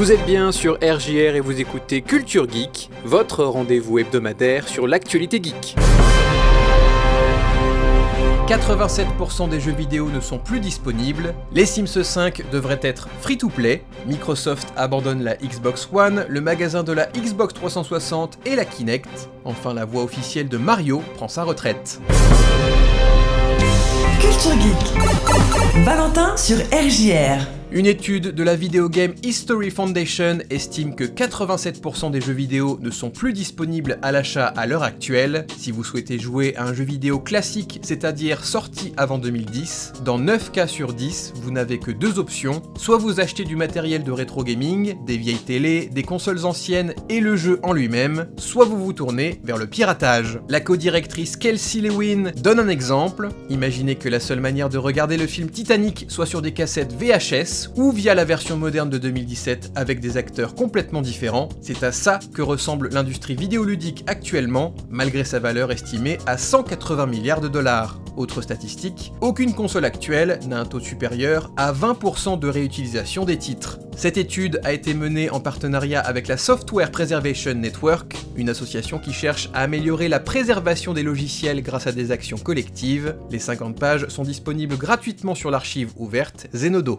Vous êtes bien sur RJR et vous écoutez Culture Geek, votre rendez-vous hebdomadaire sur l'actualité geek. 87% des jeux vidéo ne sont plus disponibles, les Sims 5 devraient être free-to-play, Microsoft abandonne la Xbox One, le magasin de la Xbox 360 et la Kinect, enfin la voix officielle de Mario prend sa retraite. Culture Geek. Valentin sur RJR. Une étude de la Video Game History Foundation estime que 87% des jeux vidéo ne sont plus disponibles à l'achat à l'heure actuelle. Si vous souhaitez jouer à un jeu vidéo classique, c'est-à-dire sorti avant 2010, dans 9 cas sur 10, vous n'avez que deux options. Soit vous achetez du matériel de rétro gaming, des vieilles télés, des consoles anciennes et le jeu en lui-même, soit vous vous tournez vers le piratage. La co-directrice Kelsey Lewin donne un exemple. Imaginez que la seule manière de regarder le film Titanic soit sur des cassettes VHS ou via la version moderne de 2017 avec des acteurs complètement différents. C'est à ça que ressemble l'industrie vidéoludique actuellement, malgré sa valeur estimée à 180 milliards de dollars. Autre statistique, aucune console actuelle n'a un taux supérieur à 20% de réutilisation des titres. Cette étude a été menée en partenariat avec la Software Preservation Network, une association qui cherche à améliorer la préservation des logiciels grâce à des actions collectives. Les 50 pages sont disponibles gratuitement sur l'archive ouverte Zenodo.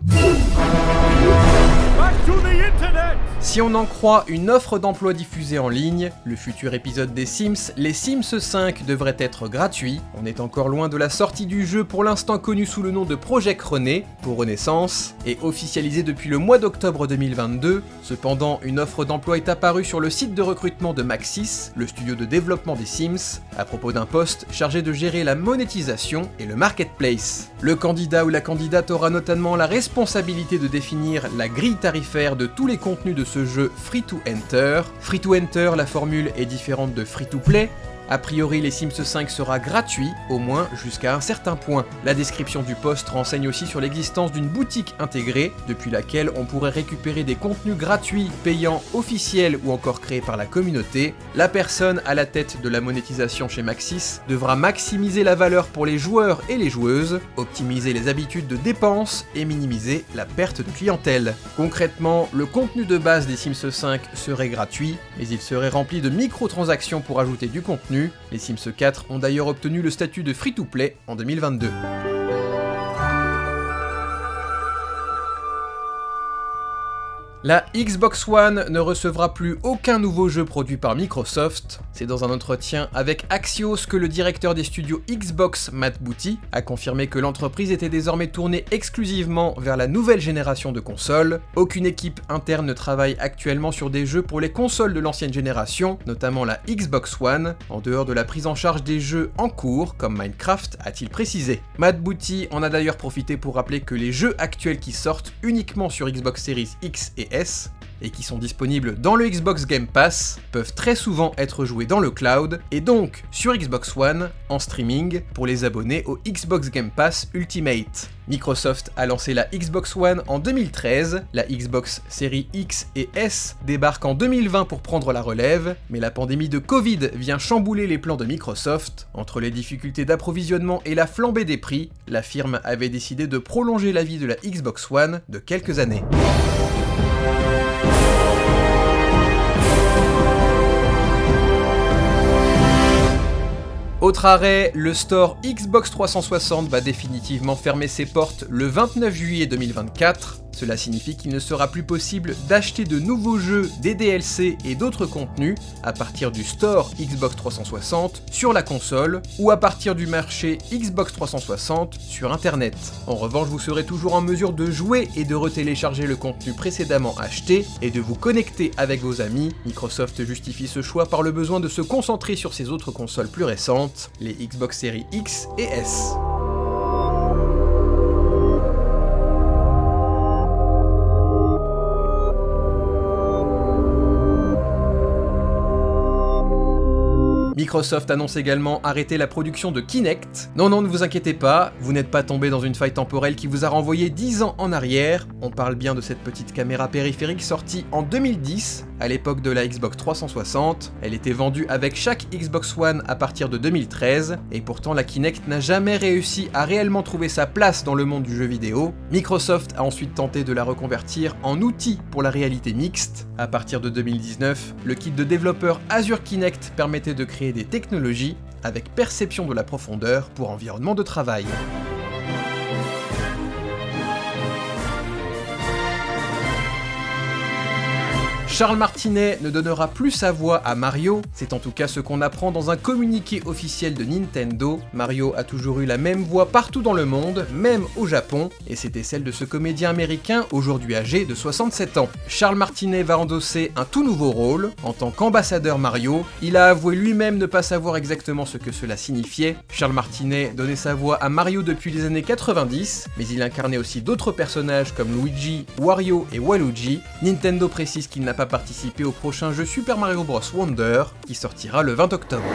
Si on en croit une offre d'emploi diffusée en ligne, le futur épisode des Sims, les Sims 5 devrait être gratuit. On est encore loin de la sortie du jeu pour l'instant connu sous le nom de Project René, pour Renaissance, et officialisé depuis le mois d'octobre 2022. Cependant, une offre d'emploi est apparue sur le site de recrutement de Maxis, le studio de développement des Sims, à propos d'un poste chargé de gérer la monétisation et le marketplace. Le candidat ou la candidate aura notamment la responsabilité de définir la grille tarifaire de tous les contenus de ce jeu free to enter. Free to enter, la formule est différente de free to play, a priori, les Sims 5 sera gratuit, au moins jusqu'à un certain point. La description du poste renseigne aussi sur l'existence d'une boutique intégrée, depuis laquelle on pourrait récupérer des contenus gratuits, payants, officiels ou encore créés par la communauté. La personne à la tête de la monétisation chez Maxis devra maximiser la valeur pour les joueurs et les joueuses, optimiser les habitudes de dépenses et minimiser la perte de clientèle. Concrètement, le contenu de base des Sims 5 serait gratuit, mais il serait rempli de microtransactions pour ajouter du contenu les Sims 4 ont d'ailleurs obtenu le statut de free-to-play en 2022. La Xbox One ne recevra plus aucun nouveau jeu produit par Microsoft. C'est dans un entretien avec Axios que le directeur des studios Xbox, Matt Booty, a confirmé que l'entreprise était désormais tournée exclusivement vers la nouvelle génération de consoles. Aucune équipe interne ne travaille actuellement sur des jeux pour les consoles de l'ancienne génération, notamment la Xbox One, en dehors de la prise en charge des jeux en cours, comme Minecraft, a-t-il précisé. Matt Booty en a d'ailleurs profité pour rappeler que les jeux actuels qui sortent uniquement sur Xbox Series X et et qui sont disponibles dans le Xbox Game Pass peuvent très souvent être joués dans le cloud et donc sur Xbox One en streaming pour les abonnés au Xbox Game Pass Ultimate. Microsoft a lancé la Xbox One en 2013, la Xbox Series X et S débarquent en 2020 pour prendre la relève, mais la pandémie de Covid vient chambouler les plans de Microsoft. Entre les difficultés d'approvisionnement et la flambée des prix, la firme avait décidé de prolonger la vie de la Xbox One de quelques années. Autre arrêt, le store Xbox 360 va définitivement fermer ses portes le 29 juillet 2024. Cela signifie qu'il ne sera plus possible d'acheter de nouveaux jeux, des DLC et d'autres contenus à partir du store Xbox 360 sur la console ou à partir du marché Xbox 360 sur Internet. En revanche, vous serez toujours en mesure de jouer et de retélécharger le contenu précédemment acheté et de vous connecter avec vos amis. Microsoft justifie ce choix par le besoin de se concentrer sur ses autres consoles plus récentes, les Xbox Series X et S. Microsoft annonce également arrêter la production de Kinect. Non, non, ne vous inquiétez pas, vous n'êtes pas tombé dans une faille temporelle qui vous a renvoyé 10 ans en arrière. On parle bien de cette petite caméra périphérique sortie en 2010 à l'époque de la Xbox 360, elle était vendue avec chaque Xbox One à partir de 2013, et pourtant la Kinect n'a jamais réussi à réellement trouver sa place dans le monde du jeu vidéo. Microsoft a ensuite tenté de la reconvertir en outil pour la réalité mixte. À partir de 2019, le kit de développeur Azure Kinect permettait de créer des technologies avec perception de la profondeur pour environnement de travail. Charles Martinet ne donnera plus sa voix à Mario, c'est en tout cas ce qu'on apprend dans un communiqué officiel de Nintendo. Mario a toujours eu la même voix partout dans le monde, même au Japon, et c'était celle de ce comédien américain aujourd'hui âgé de 67 ans. Charles Martinet va endosser un tout nouveau rôle, en tant qu'ambassadeur Mario. Il a avoué lui-même ne pas savoir exactement ce que cela signifiait. Charles Martinet donnait sa voix à Mario depuis les années 90, mais il incarnait aussi d'autres personnages comme Luigi, Wario et Waluigi. Nintendo précise qu'il n'a pas participer au prochain jeu Super Mario Bros. Wonder qui sortira le 20 octobre.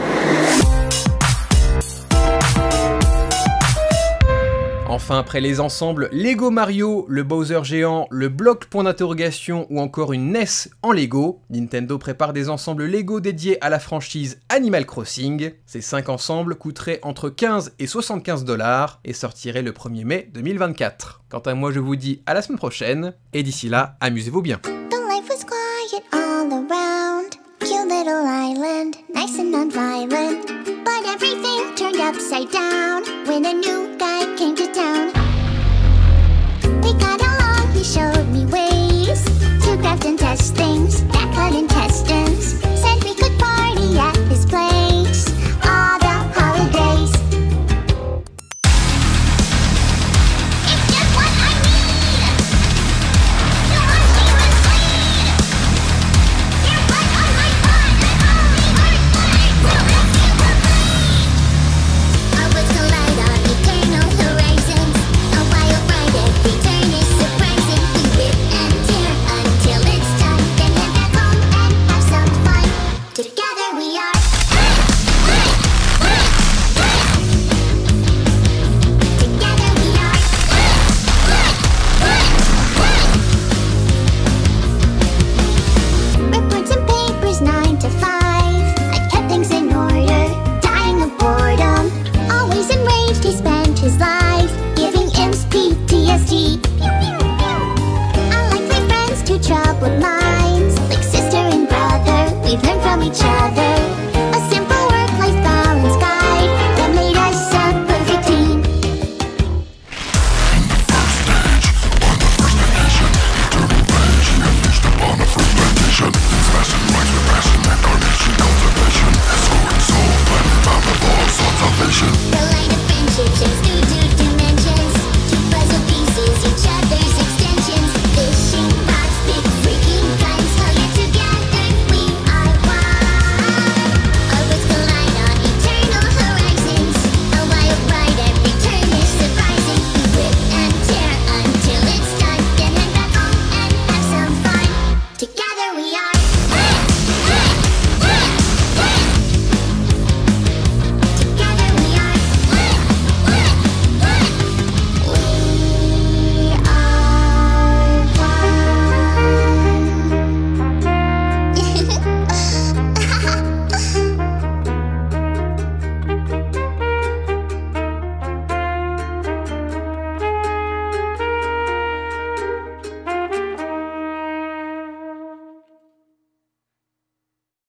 Enfin, après les ensembles Lego Mario, le Bowser géant, le bloc point d'interrogation ou encore une NES en Lego, Nintendo prépare des ensembles Lego dédiés à la franchise Animal Crossing. Ces 5 ensembles coûteraient entre 15 et 75 dollars et sortiraient le 1er mai 2024. Quant à moi, je vous dis à la semaine prochaine et d'ici là, amusez-vous bien. Little island, nice and non-violent. But everything turned upside down when a new guy came to town. We got along, he showed me ways to craft and test things that couldn't test